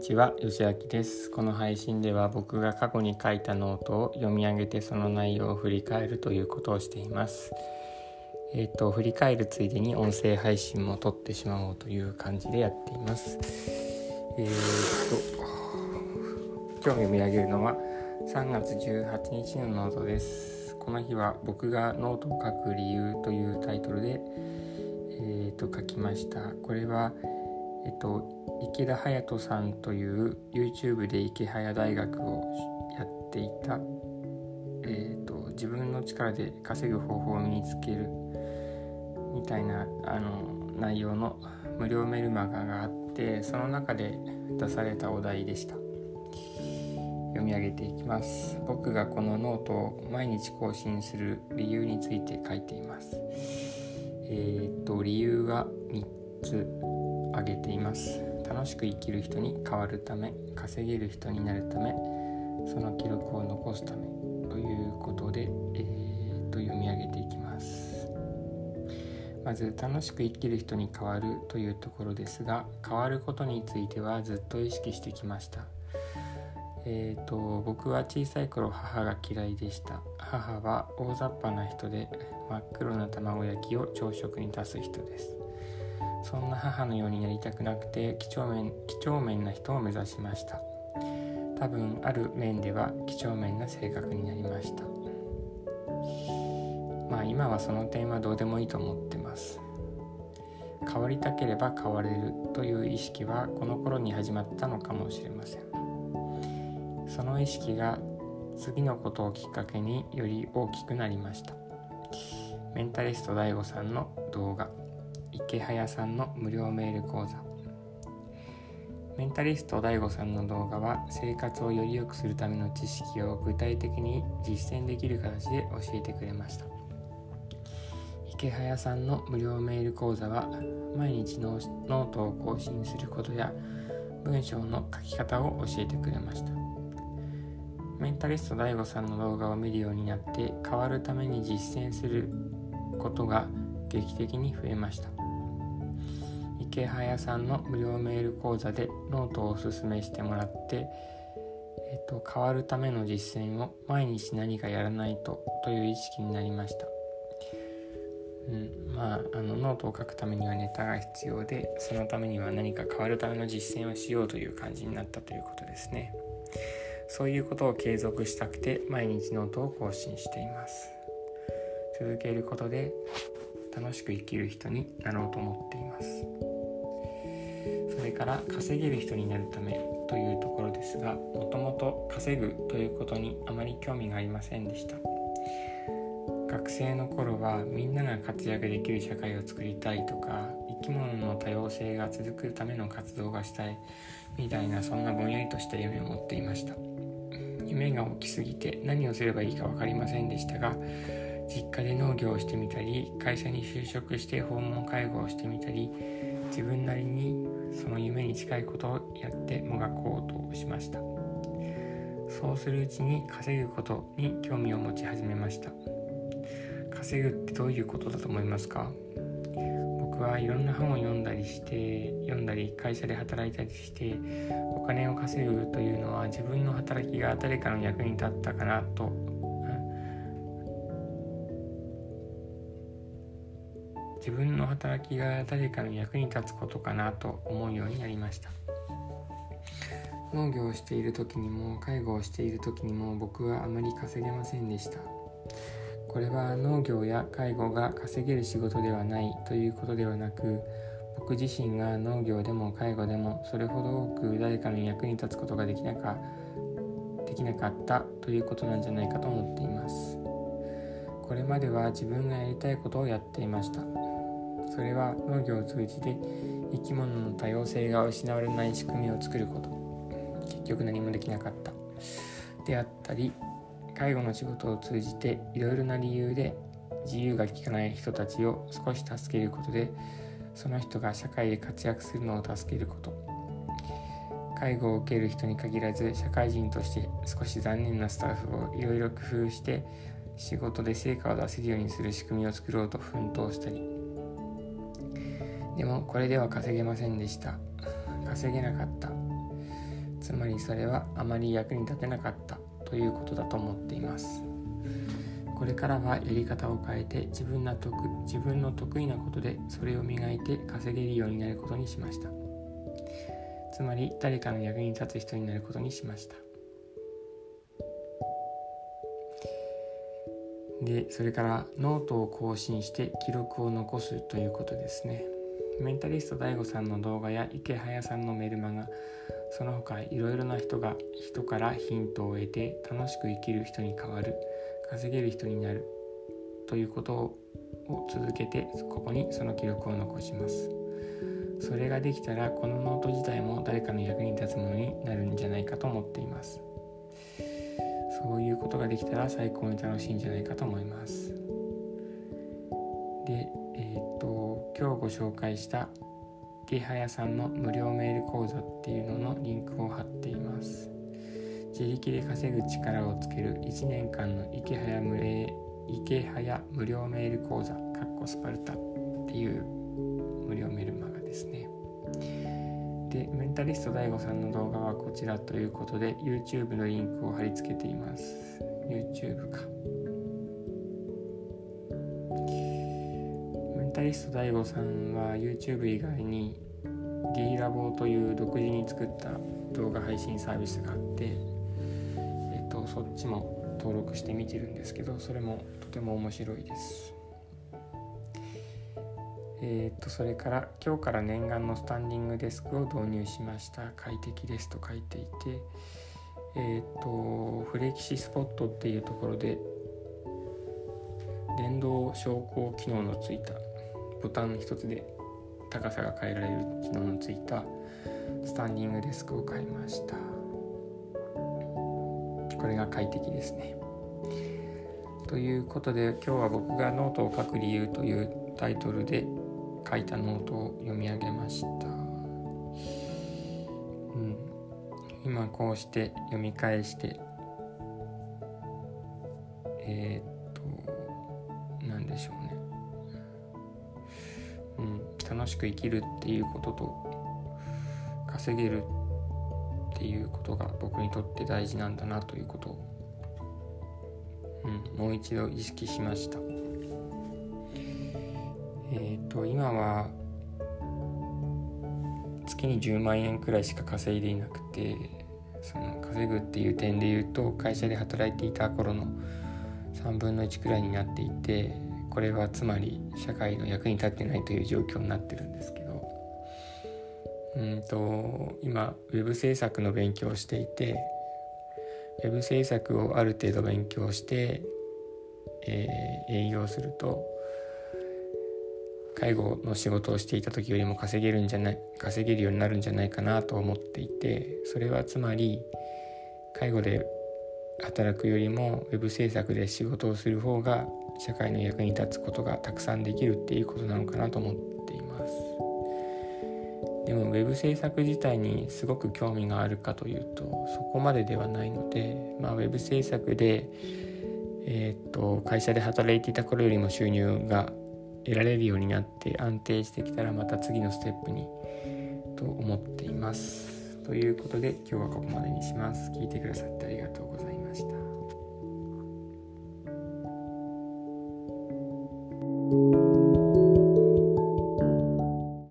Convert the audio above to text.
ちは、よしあきです。この配信では僕が過去に書いたノートを読み上げてその内容を振り返るということをしています。えっ、ー、と、振り返るついでに音声配信も撮ってしまおうという感じでやっています。えっ、ー、と、今日読み上げるのは3月18日のノートです。この日は僕がノートを書く理由というタイトルで、えっ、ー、と、書きました。これは、えっと、池田隼人さんという YouTube で池早大学をやっていた、えっと、自分の力で稼ぐ方法を身につけるみたいなあの内容の無料メルマガがあってその中で出されたお題でした。読み上げていきます。僕がこのノートを毎日更新する理由について書いています。えー、っと理由は3つ。挙げています。楽しく生きる人に変わるため稼げる人になるためその記録を残すためということで、えー、と読み上げていきます。まず楽しく生きる人に変わるというところですが変わることについてはずっと意識してきました。えーと、と僕は小さい頃母が嫌いでした。母は大雑把な人で真っ黒な卵焼きを朝食に出す人です。そんな母のようになりたくなくて几帳面几帳面な人を目指しました。多分ある面では几帳面な性格になりました。まあ今はその点はどうでもいいと思ってます。変わりたければ変われるという意識はこの頃に始まったのかもしれません。その意識が次のことをきっかけにより大きくなりました。メンタリスト DAIGO さんの動画。イケハヤさんの無料メール講座。メンタリスト DAIGO さんの動画は生活をより良くするための知識を具体的に実践できる形で教えてくれました。イケハヤさんの無料メール講座は毎日ノートを更新することや文章の書き方を教えてくれました。メンタリスト DAIGO さんの動画を見るようになって変わるために実践することが劇的に増えました。イケハヤさんの無料メール講座でノートをおすすめしてもらって、えっと、変わるための実践を毎日何かやらないとという意識になりました、うん、まああのノートを書くためにはネタが必要でそのためには何か変わるための実践をしようという感じになったということですね。そういうことを継続したくて毎日ノートを更新しています。続けることで楽しく生きる人になろうと思っています。それから稼げる人になるためというところですがもともと稼ぐということにあまり興味がありませんでした。学生の頃はみんなが活躍できる社会を作りたいとか生き物の多様性が続くための活動がしたいみたいなそんなぼんやりとした夢を持っていました。夢が大きすぎて何をすればいいか分かりませんでしたが実家で農業をしてみたり会社に就職して訪問介護をしてみたり自分なりにその夢に近いことをやってもがこうとしました。そうするうちに稼ぐことに興味を持ち始めました。稼ぐってどういうことだと思いますか？僕はいろんな本を読んだりして読んだり会社で働いたりしてお金を稼ぐというのは自分の働きが誰かの役に立ったかなと自分の働きが誰かの役に立つことかなと思うようになりました。農業をしている時にも介護をしている時にも僕はあまり稼げませんでした。これは農業や介護が稼げる仕事ではないということではなく僕自身が農業でも介護でもそれほど多く誰かの役に立つことができなかできなかったということなんじゃないかと思っています。これまでは自分がやりたいことをやっていました。それは農業を通じて生き物の多様性が失われない仕組みを作ること。結局何もできなかった。であったり介護の仕事を通じていろいろな理由で自由が利かない人たちを少し助けることでその人が社会で活躍するのを助けること。介護を受ける人に限らず社会人として少し残念なスタッフをいろいろ工夫して仕事で成果を出せるようにする仕組みを作ろうと奮闘したり。でもこれでは稼げませんでした。稼げなかった。つまりそれはあまり役に立てなかったということだと思っています。これからはやり方を変えて自分の得自分の得意なことでそれを磨いて稼げるようになることにしました。つまり誰かの役に立つ人になることにしました。でそれからノートを更新して記録を残すということですね。メンタリスト DAIGO さんの動画や池早さんのメルマガその他いろいろな人が人からヒントを得て楽しく生きる人に変わる稼げる人になるということを続けてここにその記録を残します。それができたらこのノート自体も誰かの役に立つものになるんじゃないかと思っています。そういうことができたら最高に楽しいんじゃないかと思います。で、今日ご紹介したゲハヤさんの無料メール講座っていうののリンクを貼っています。自力で稼ぐ力をつける1年間の池早無池早無料メール講座かっこスパルタっていう無料メルマガですね。でメンタリスト DAIGO さんの動画はこちらということで YouTube のリンクを貼り付けています。YouTube か。ンタリスト DAIGO さんは YouTube 以外に D ラボという独自に作った動画配信サービスがあってえっ、とそっちも登録して見てるんですけどそれもとても面白いです。えー、とそれから今日から念願のスタンディングデスクを導入しました。快適ですと書いていてえっ、とフレキシスポットっていうところで電動昇降機能のついたボタン一つで高さが変えられる機能のついたスタンディングデスクを買いました。これが快適ですね。ということで今日は僕がノートを書く理由というタイトルで書いたノートを読み上げました、うん、今こうして読み返してえー、っと何でしょうね、楽しく生きるっていうことと稼げるっていうことが僕にとって大事なんだなということを、うん、もう一度意識しました。えっ、ー、と今は月に10万円くらいしか稼いでいなくてその稼ぐっていう点で言うと会社で働いていた頃の3分の1くらいになっていてこれはつまり社会の役に立ってないという状況になってるんですけど。うんと今ウェブ制作の勉強をしていてウェブ制作をある程度勉強して、えー、営業すると介護の仕事をしていた時よりも稼げるんじゃない稼げるようになるんじゃないかなと思っていてそれはつまり介護で働くよりもウェブ制作で仕事をする方が社会の役に立つことがたくさんできるっていうことなのかなと思っていますでもウェブ制作自体にすごく興味があるかというとそこまでではないので、まあ、ウェブ制作で、えー、っと会社で働いていた頃よりも収入が得られるようになって安定してきたらまた次のステップにと思っています。ということで今日はここまでにします。聞いてくださってありがとうございました。